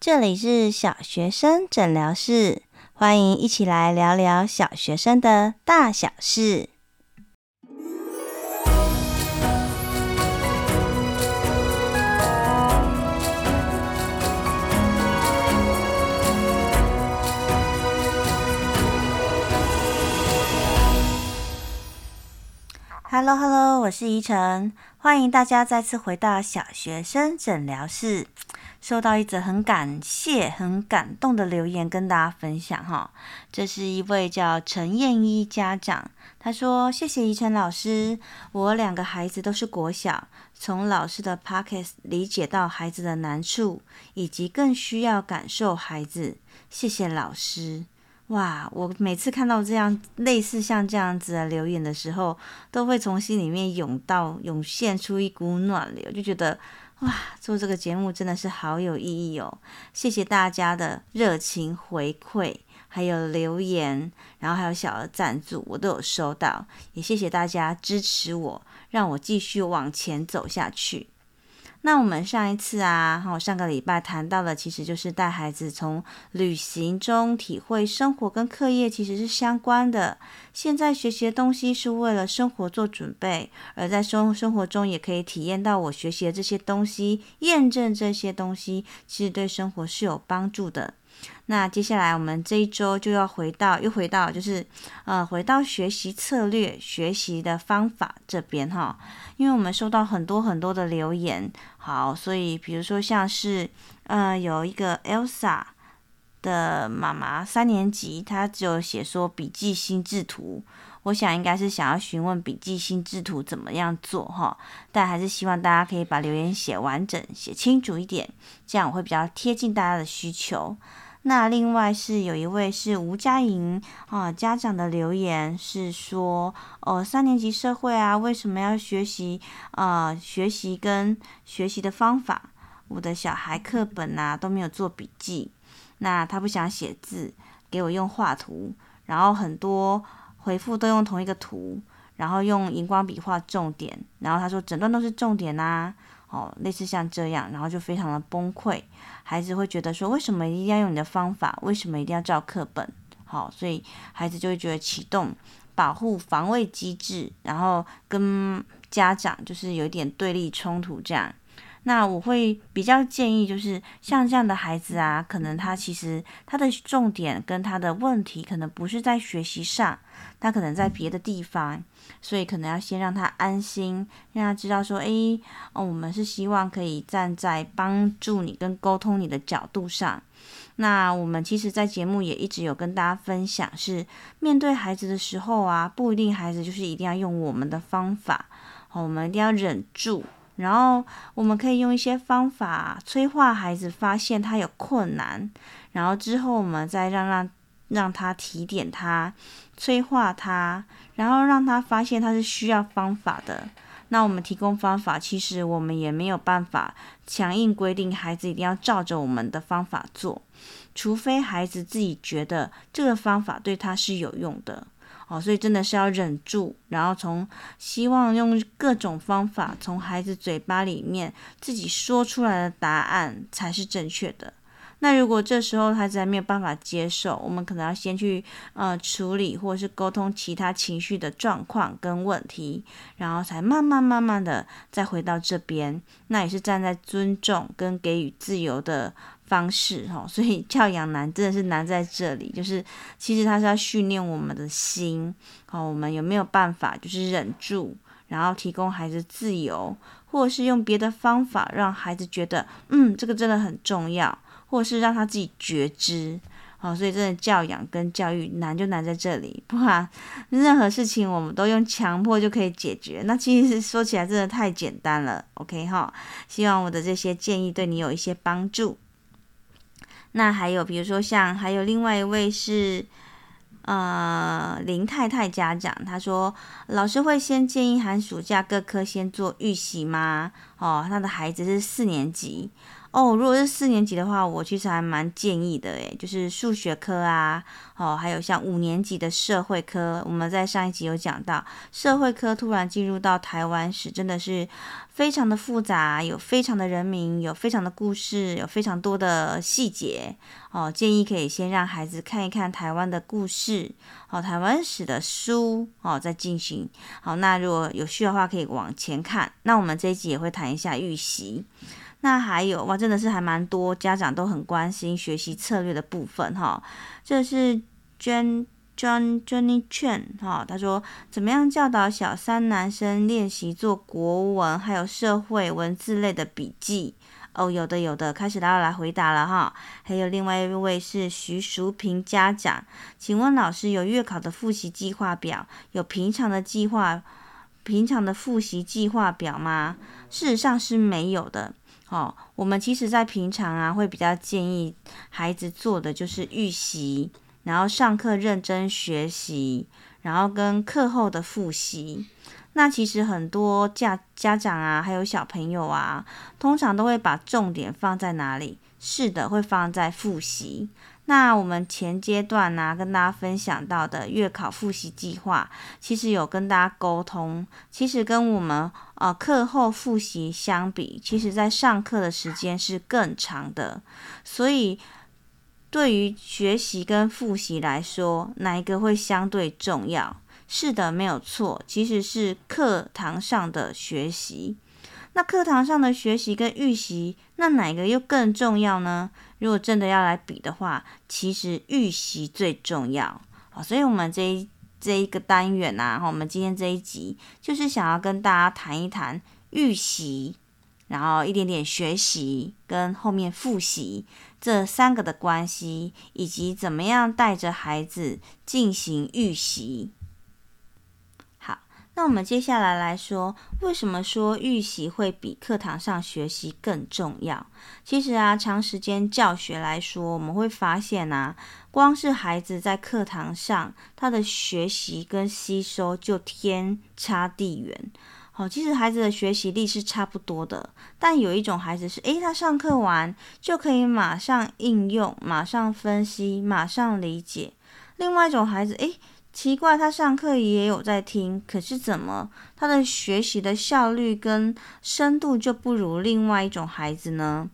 这里是小学生诊疗室，欢迎一起来聊聊小学生的大小事。Hello，Hello，我是怡晨，欢迎大家再次回到小学生诊疗室。收到一则很感谢、很感动的留言，跟大家分享哈。这是一位叫陈燕一家长，他说：“谢谢怡晨老师，我两个孩子都是国小，从老师的 pocket 理解到孩子的难处，以及更需要感受孩子。谢谢老师。”哇，我每次看到这样类似像这样子的留言的时候，都会从心里面涌到涌现出一股暖流，就觉得。哇，做这个节目真的是好有意义哦！谢谢大家的热情回馈，还有留言，然后还有小额赞助，我都有收到。也谢谢大家支持我，让我继续往前走下去。那我们上一次啊，我上个礼拜谈到的，其实就是带孩子从旅行中体会生活跟课业其实是相关的。现在学习的东西是为了生活做准备，而在生生活中也可以体验到我学习的这些东西，验证这些东西其实对生活是有帮助的。那接下来我们这一周就要回到，又回到就是，呃，回到学习策略、学习的方法这边哈，因为我们收到很多很多的留言，好，所以比如说像是，呃，有一个 Elsa 的妈妈三年级，她就写说笔记心智图，我想应该是想要询问笔记心智图怎么样做哈，但还是希望大家可以把留言写完整、写清楚一点，这样我会比较贴近大家的需求。那另外是有一位是吴佳莹啊，家长的留言是说，哦，三年级社会啊，为什么要学习啊？学习跟学习的方法，我的小孩课本呐、都没有做笔记，那他不想写字，给我用画图，然后很多回复都用同一个图，然后用荧光笔画重点，然后他说整段都是重点呐、哦，类似像这样，然后就非常的崩溃，孩子会觉得说，为什么一定要用你的方法？为什么一定要照课本？好，所以孩子就会觉得启动保护防卫机制，然后跟家长就是有一点对立冲突这样。那我会比较建议，就是像这样的孩子啊，可能他其实他的重点跟他的问题，可能不是在学习上，他可能在别的地方，所以可能要先让他安心，让他知道说，诶，哦，我们是希望可以站在帮助你跟沟通你的角度上。那我们其实，在节目也一直有跟大家分享，是面对孩子的时候啊，不一定孩子就是一定要用我们的方法，好，我们一定要忍住。然后我们可以用一些方法催化孩子，发现他有困难，然后之后我们再让让让他提点他，催化他，然后让他发现他是需要方法的。那我们提供方法，其实我们也没有办法强硬规定孩子一定要照着我们的方法做，除非孩子自己觉得这个方法对他是有用的。哦，所以真的是要忍住，然后从希望用各种方法从孩子嘴巴里面自己说出来的答案才是正确的。那如果这时候孩子还没有办法接受，我们可能要先去呃处理或者是沟通其他情绪的状况跟问题，然后才慢慢慢慢的再回到这边。那也是站在尊重跟给予自由的方式哈，所以教养难真的是难在这里，就是其实他是要训练我们的心，好，我们有没有办法就是忍住，然后提供孩子自由，或者是用别的方法让孩子觉得，嗯，这个真的很重要，或者是让他自己觉知，好，所以真的教养跟教育难就难在这里，不然任何事情我们都用强迫就可以解决，那其实说起来真的太简单了，OK 哈，希望我的这些建议对你有一些帮助。那还有，比如说像还有另外一位是，呃，林太太家长，他说老师会先建议寒暑假各科先做预习吗？哦，他的孩子是四年级，哦，如果是四年级的话，我其实还蛮建议的，诶，就是数学科啊，哦，还有像五年级的社会科，我们在上一集有讲到，社会科突然进入到台湾史，真的是非常的复杂，有非常的人名，有非常的故事，有非常多的细节，哦，建议可以先让孩子看一看台湾的故事，哦，台湾史的书，哦，再进行，好，那如果有需要的话，可以往前看，那我们这一集也会谈一下预习。那还有哇，真的是还蛮多家长都很关心学习策略的部分哈。这是 Jen John Johnny Chen 哈，他说怎么样教导小三男生练习做国文还有社会文字类的笔记哦？有的有的，开始要来回答了哈。还有另外一位是徐淑平家长，请问老师有月考的复习计划表，有平常的计划平常的复习计划表吗？事实上是没有的。好，我们其实，在平常啊，会比较建议孩子做的就是预习，然后上课认真学习，然后跟课后的复习。那其实很多家家长啊，还有小朋友啊，通常都会把重点放在哪里？是的，会放在复习。那我们前阶段呢、跟大家分享到的月考复习计划，其实有跟大家沟通，其实跟我们呃课后复习相比，其实在上课的时间是更长的。所以对于学习跟复习来说，哪一个会相对重要？是的，没有错，其实是课堂上的学习。那课堂上的学习跟预习，那哪个又更重要呢？如果真的要来比的话，其实预习最重要。好，所以我们这一这一个单元、啊，我们今天这一集就是想要跟大家谈一谈预习，然后一点点学习跟后面复习这三个的关系，以及怎么样带着孩子进行预习。那我们接下来来说，为什么说预习会比课堂上学习更重要？其实啊，长时间教学来说，我们会发现啊，光是孩子在课堂上，他的学习跟吸收就天差地远。好，其实孩子的学习力是差不多的，但有一种孩子是，诶，他上课完就可以马上应用、马上分析、马上理解；另外一种孩子，诶。奇怪，他上课也有在听，可是怎么他的学习的效率跟深度就不如另外一种孩子呢？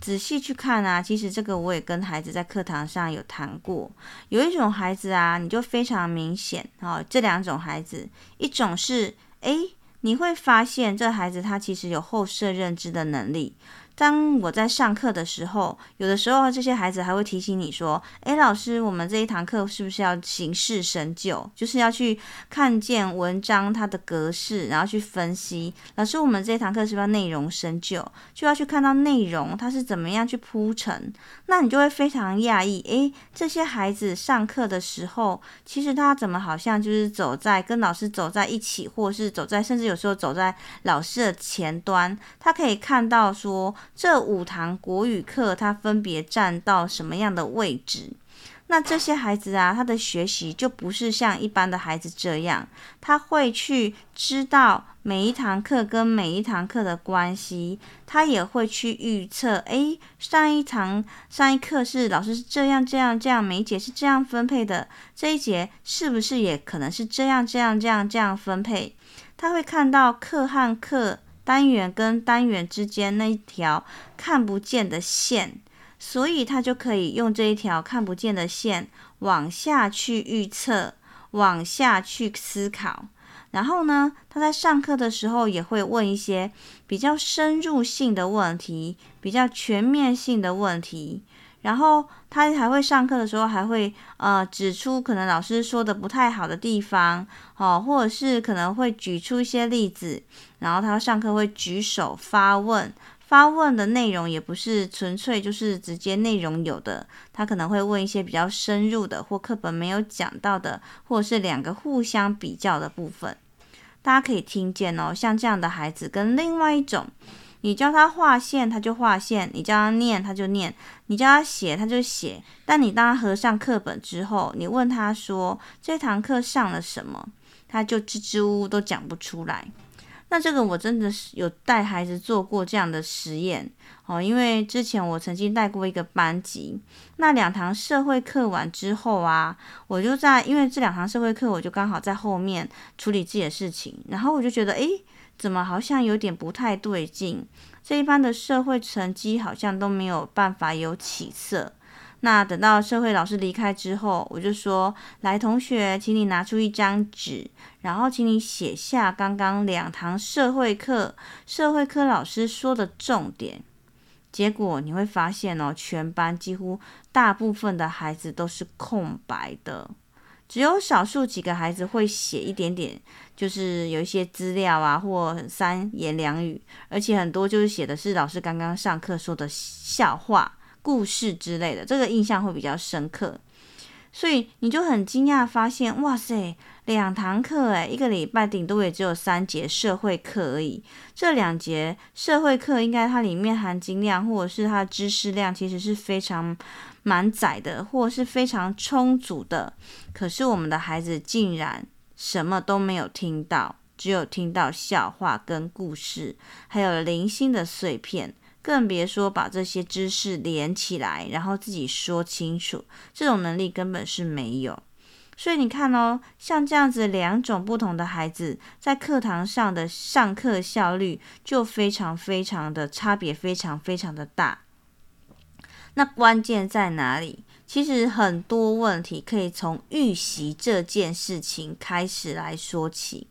仔细去看啊，其实这个我也跟孩子在课堂上有谈过。有一种孩子啊，你就非常明显哦，这两种孩子，一种是诶，你会发现这孩子他其实有后设认知的能力。当我在上课的时候，有的时候这些孩子还会提醒你说：“诶，老师，我们这一堂课是不是要形式深究？就是要去看见文章它的格式，然后去分析。老师，我们这一堂课是不是要内容深究？就要去看到内容它是怎么样去铺陈？那你就会非常讶异，诶，这些孩子上课的时候，其实他怎么好像就是走在跟老师走在一起，或是走在，甚至有时候走在老师的前端，他可以看到说。”这五堂国语课，他分别占到什么样的位置？那这些孩子啊，他的学习就不是像一般的孩子这样，他会去知道每一堂课跟每一堂课的关系，他也会去预测。诶，上一堂上一课是老师是这样这样这样，每一节是这样分配的，这一节是不是也可能是这样这样这样这样分配？他会看到课和课。单元跟单元之间那一条看不见的线，所以他就可以用这一条看不见的线往下去预测，往下去思考。然后呢，他在上课的时候也会问一些比较深入性的问题，比较全面性的问题。然后他还会上课的时候，还会呃指出可能老师说的不太好的地方，哦，或者是可能会举出一些例子。然后他上课会举手发问，发问的内容也不是纯粹就是直接内容有的，他可能会问一些比较深入的或课本没有讲到的，或者是两个互相比较的部分。大家可以听见哦，像这样的孩子跟另外一种。你教他画线，他就画线；你教他念，他就念；你教他写，他就写。但你当他合上课本之后，你问他说：“这堂课上了什么？”他就支支吾吾都讲不出来。那这个我真的是有带孩子做过这样的实验哦，因为之前我曾经带过一个班级，那两堂社会课完之后啊，我就在因为这两堂社会课，我就刚好在后面处理自己的事情，然后我就觉得，诶，怎么好像有点不太对劲？这一班的社会成绩好像都没有办法有起色。那等到社会老师离开之后，我就说：“来，同学，请你拿出一张纸，然后请你写下刚刚两堂社会课社会科老师说的重点。”结果你会发现哦，全班几乎大部分的孩子都是空白的，只有少数几个孩子会写一点点，就是有一些资料啊，或三言两语，而且很多就是写的是老师刚刚上课说的笑话。故事之类的，这个印象会比较深刻，所以你就很惊讶发现，哇塞，两堂课诶，一个礼拜顶多也只有三节社会课而已。这两节社会课应该它里面含金量或者是它知识量其实是非常满载的，或是非常充足的。可是我们的孩子竟然什么都没有听到，只有听到笑话跟故事，还有零星的碎片。更别说把这些知识连起来，然后自己说清楚，这种能力根本是没有。所以你看哦，像这样子两种不同的孩子，在课堂上的上课效率就非常非常的差别，非常非常的大。那关键在哪里？其实很多问题可以从预习这件事情开始来说起。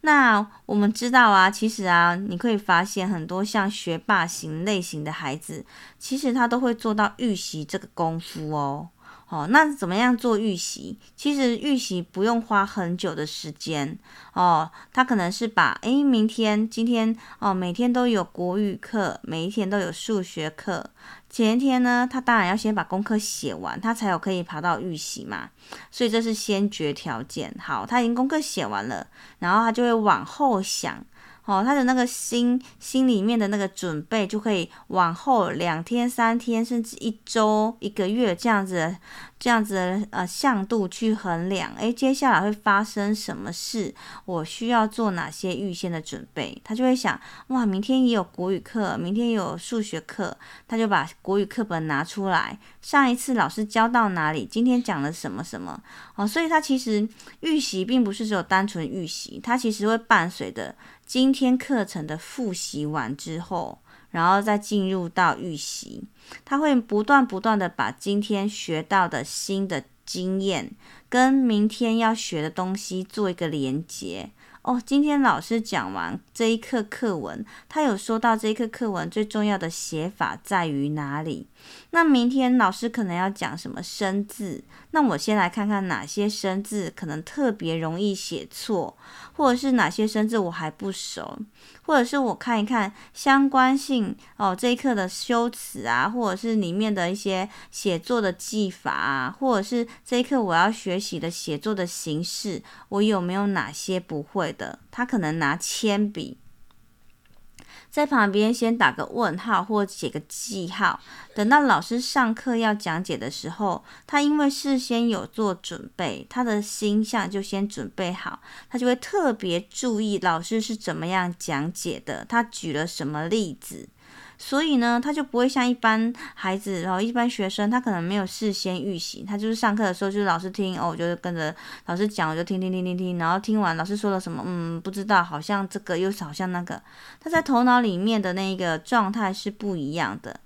那我们知道啊，其实啊，你可以发现很多像学霸型类型的孩子，其实他都会做到预习这个功夫哦。哦，那怎么样做预习？其实预习不用花很久的时间哦，他可能是把诶，明天、今天哦，每天都有国语课，每一天都有数学课。前一天呢，他当然要先把功课写完，他才有可以爬到预习嘛。所以这是先决条件。好，他已经功课写完了，然后他就会往后想。哦，他的那个心心里面的那个准备就可以往后两天、三天，甚至一周、一个月这样子。这样子呃，向度去衡量，诶，接下来会发生什么事？我需要做哪些预先的准备？他就会想，哇，明天也有国语课，明天也有数学课，他就把国语课本拿出来，上一次老师教到哪里？今天讲了什么什么？哦，所以他其实预习并不是只有单纯预习，他其实会伴随着今天课程的复习完之后。然后再进入到预习，他会不断不断的把今天学到的新的经验跟明天要学的东西做一个连接。哦，今天老师讲完这一课课文，他有说到这一课课文最重要的写法在于哪里？那明天老师可能要讲什么生字？那我先来看看哪些生字可能特别容易写错，或者是哪些生字我还不熟，或者是我看一看相关性哦，这一课的修辞啊，或者是里面的一些写作的技法啊，或者是这一课我要学习的写作的形式，我有没有哪些不会的？他可能拿铅笔。在旁边先打个问号或写个记号，等到老师上课要讲解的时候，他因为事先有做准备，他的心象就先准备好，他就会特别注意老师是怎么样讲解的，他举了什么例子。所以呢，他就不会像一般孩子，然后一般学生，他可能没有事先预习，他就是上课的时候就是老师听哦，我就跟着老师讲，我就听听听听听，然后听完老师说了什么，嗯，不知道，好像这个又是好像那个，他在头脑里面的那个状态是不一样的。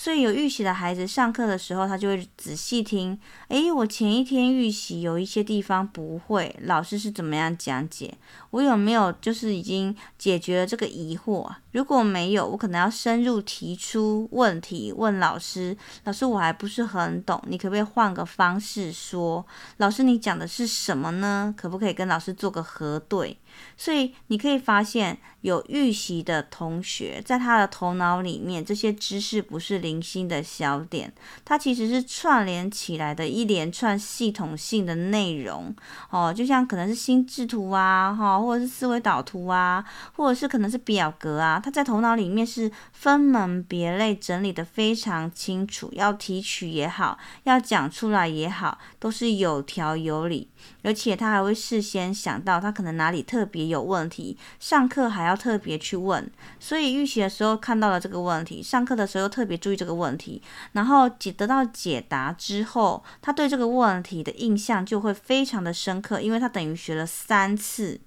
所以有预习的孩子上课的时候，他就会仔细听。诶，我前一天预习有一些地方不会，老师是怎么样讲解？我有没有就是已经解决了这个疑惑？如果没有，我可能要深入提出问题问老师。老师，我还不是很懂，你可不可以换个方式说？老师，你讲的是什么呢？可不可以跟老师做个核对？所以你可以发现，有预习的同学在他的头脑里面，这些知识不是零。零星的小点，它其实是串联起来的一连串系统性的内容。哦，就像可能是心智图啊，哈，或者是思维导图啊，或者是可能是表格啊，它在头脑里面是分门别类整理得非常清楚，要提取也好，要讲出来也好，都是有条有理。而且他还会事先想到他可能哪里特别有问题，上课还要特别去问，所以预习的时候看到了这个问题，上课的时候特别注意这个问题，然后解得到解答之后，他对这个问题的印象就会非常的深刻，因为他等于学了三次。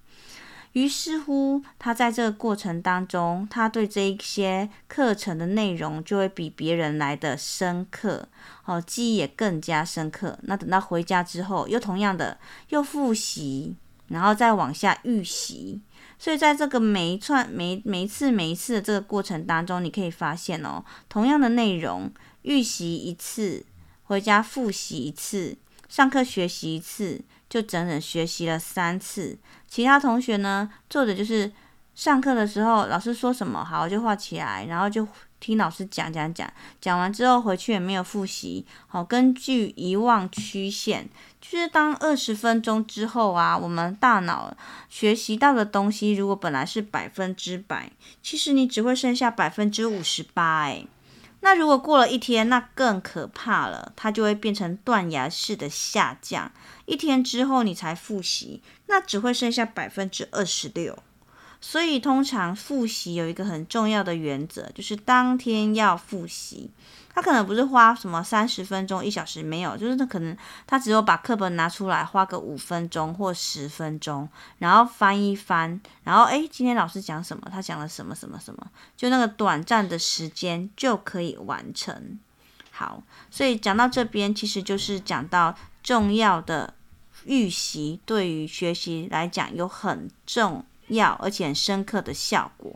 于是乎，他在这个过程当中，他对这一些课程的内容就会比别人来的深刻，哦，记忆也更加深刻。那等到回家之后，又同样的又复习，然后再往下预习。所以在这个每一串、每每一次、每一次的这个过程当中，你可以发现哦，同样的内容，预习一次，回家复习一次，上课学习一次。就整整学习了三次，其他同学呢，做的就是上课的时候老师说什么，好，就画起来，然后就听老师讲讲讲，讲完之后回去也没有复习，好，根据遗忘曲线，就是当二十分钟之后啊，我们大脑学习到的东西，如果本来是百分之百，其实你只会剩下百分之五十八，哎。那如果过了一天，那更可怕了，它就会变成断崖式的下降。一天之后你才复习，那只会剩下百分之二十六。所以通常复习有一个很重要的原则，就是当天要复习。他可能不是花什么三十分钟、一小时，没有，就是他可能他只有把课本拿出来，花个五分钟或十分钟，然后翻一翻，然后诶，今天老师讲什么？他讲了什么什么什么？就那个短暂的时间就可以完成。好，所以讲到这边，其实就是讲到重要的预习对于学习来讲有很重要而且很深刻的效果。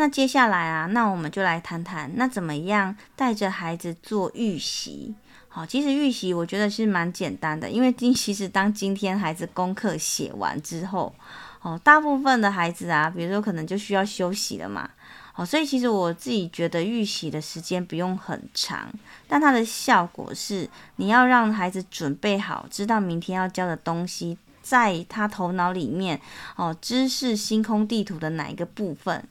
那接下来啊，那我们就来谈谈，那怎么样带着孩子做预习？好，其实预习我觉得是蛮简单的，因为今 其实当今天孩子功课写完之后，哦，大部分的孩子啊，比如说可能就需要休息了嘛，好，所以其实我自己觉得预习的时间不用很长，但它的效果是你要让孩子准备好，知道明天要教的东西，在他头脑里面哦，知识星空地图的哪一个部分。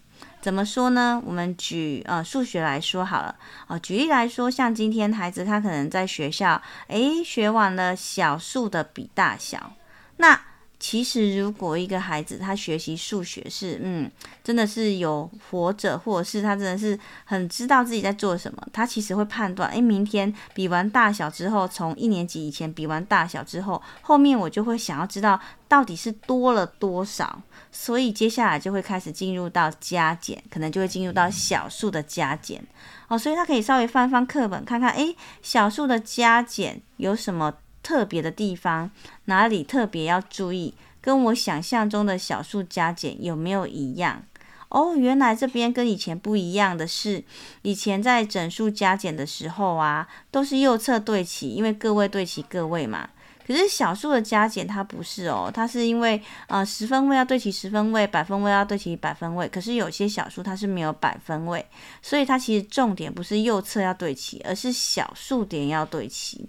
怎么说呢？我们举呃数学来说好了啊，举例来说，像今天孩子他可能在学校，诶，学完了小数的比大小，那。其实，如果一个孩子他学习数学是，嗯，真的是有活着，或者是他真的是很知道自己在做什么，他其实会判断，诶，明天比完大小之后，从一年级以前比完大小之后，后面我就会想要知道到底是多了多少，所以接下来就会开始进入到加减，可能就会进入到小数的加减，哦，所以他可以稍微翻翻课本，看看，诶，小数的加减？有什么特别的地方，哪里特别要注意？跟我想象中的小数加减有没有一样？哦，原来这边跟以前不一样的是，以前在整数加减的时候啊，都是右侧对齐，因为个位对齐个位嘛。可是小数的加减它不是哦，它是因为呃十分位要对齐十分位，百分位要对齐百分位。可是有些小数它是没有百分位，所以它其实重点不是右侧要对齐，而是小数点要对齐。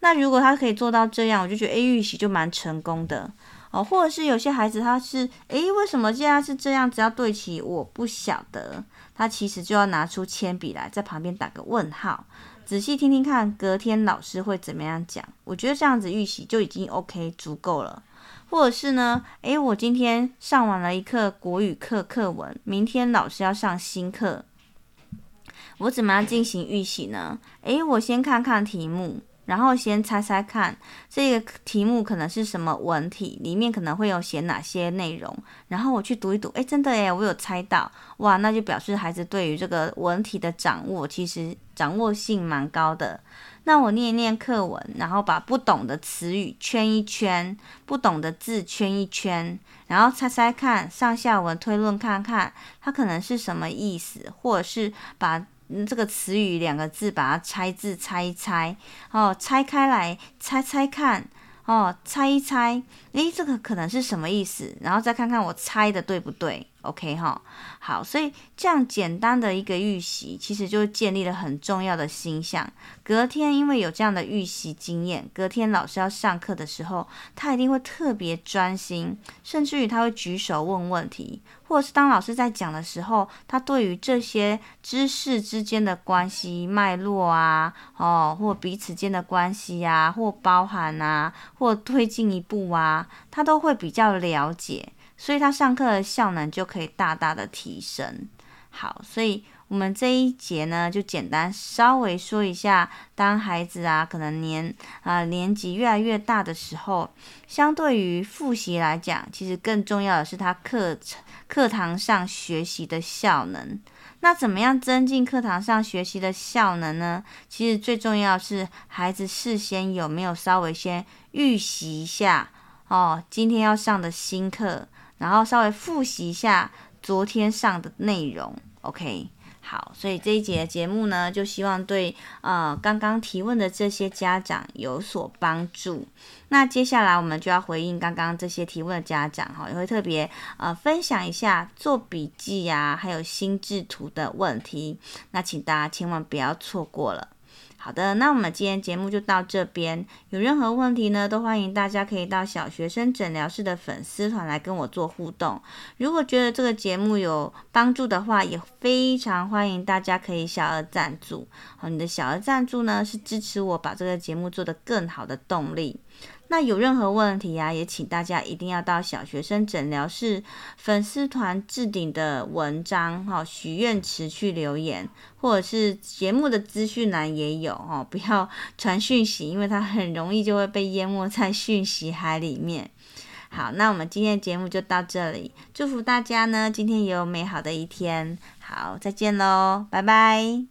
那如果他可以做到这样，我就觉得 A 预习就蛮成功的哦。或者是有些孩子他是，诶，为什么现在是这样？只要对齐，我不晓得。他其实就要拿出铅笔来，在旁边打个问号，仔细听听看，隔天老师会怎么样讲。我觉得这样子预习就已经 OK 足够了。或者是呢，诶，我今天上完了一课国语课课文，明天老师要上新课，我怎么样进行预习呢？诶，我先看看题目。然后先猜猜看，这个题目可能是什么文体，里面可能会有写哪些内容。然后我去读一读，诶，真的诶，我有猜到，哇，那就表示孩子对于这个文体的掌握，其实掌握性蛮高的。那我念一念课文，然后把不懂的词语圈一圈，不懂的字圈一圈，然后猜猜看，上下文推论看看，它可能是什么意思，或者是把。这个词语两个字，把它拆字拆一拆，哦，拆开来猜猜看，哦，猜一猜，诶，这个可能是什么意思？然后再看看我猜的对不对？OK 哈，好，所以这样简单的一个预习，其实就建立了很重要的形象。隔天因为有这样的预习经验，隔天老师要上课的时候，他一定会特别专心，甚至于他会举手问问题，或者是当老师在讲的时候，他对于这些知识之间的关系脉络啊，哦，或彼此间的关系啊，或包含啊，或推进一步啊，他都会比较了解。所以他上课的效能就可以大大的提升。好，所以我们这一节呢，就简单稍微说一下，当孩子啊可能年啊、年级越来越大的时候，相对于复习来讲，其实更重要的是他课课堂上学习的效能。那怎么样增进课堂上学习的效能呢？其实最重要是孩子事先有没有稍微先预习一下哦，今天要上的新课。然后稍微复习一下昨天上的内容，OK，好，所以这一节节目呢，就希望对呃刚刚提问的这些家长有所帮助。那接下来我们就要回应刚刚这些提问的家长哈，也会特别呃分享一下做笔记呀、还有心智图的问题，那请大家千万不要错过了。好的，那我们今天节目就到这边。有任何问题呢，都欢迎大家可以到小学生诊疗室的粉丝团来跟我做互动。如果觉得这个节目有帮助的话，也非常欢迎大家可以小额赞助。好，你的小额赞助呢，是支持我把这个节目做得更好的动力。那有任何问题呀、啊，也请大家一定要到小学生诊疗室粉丝团置顶的文章哈，许愿池去留言，或者是节目的资讯栏也有哈，不要传讯息，因为它很容易就会被淹没在讯息海里面。好，那我们今天的节目就到这里，祝福大家呢，今天也有美好的一天。好，再见喽，拜拜。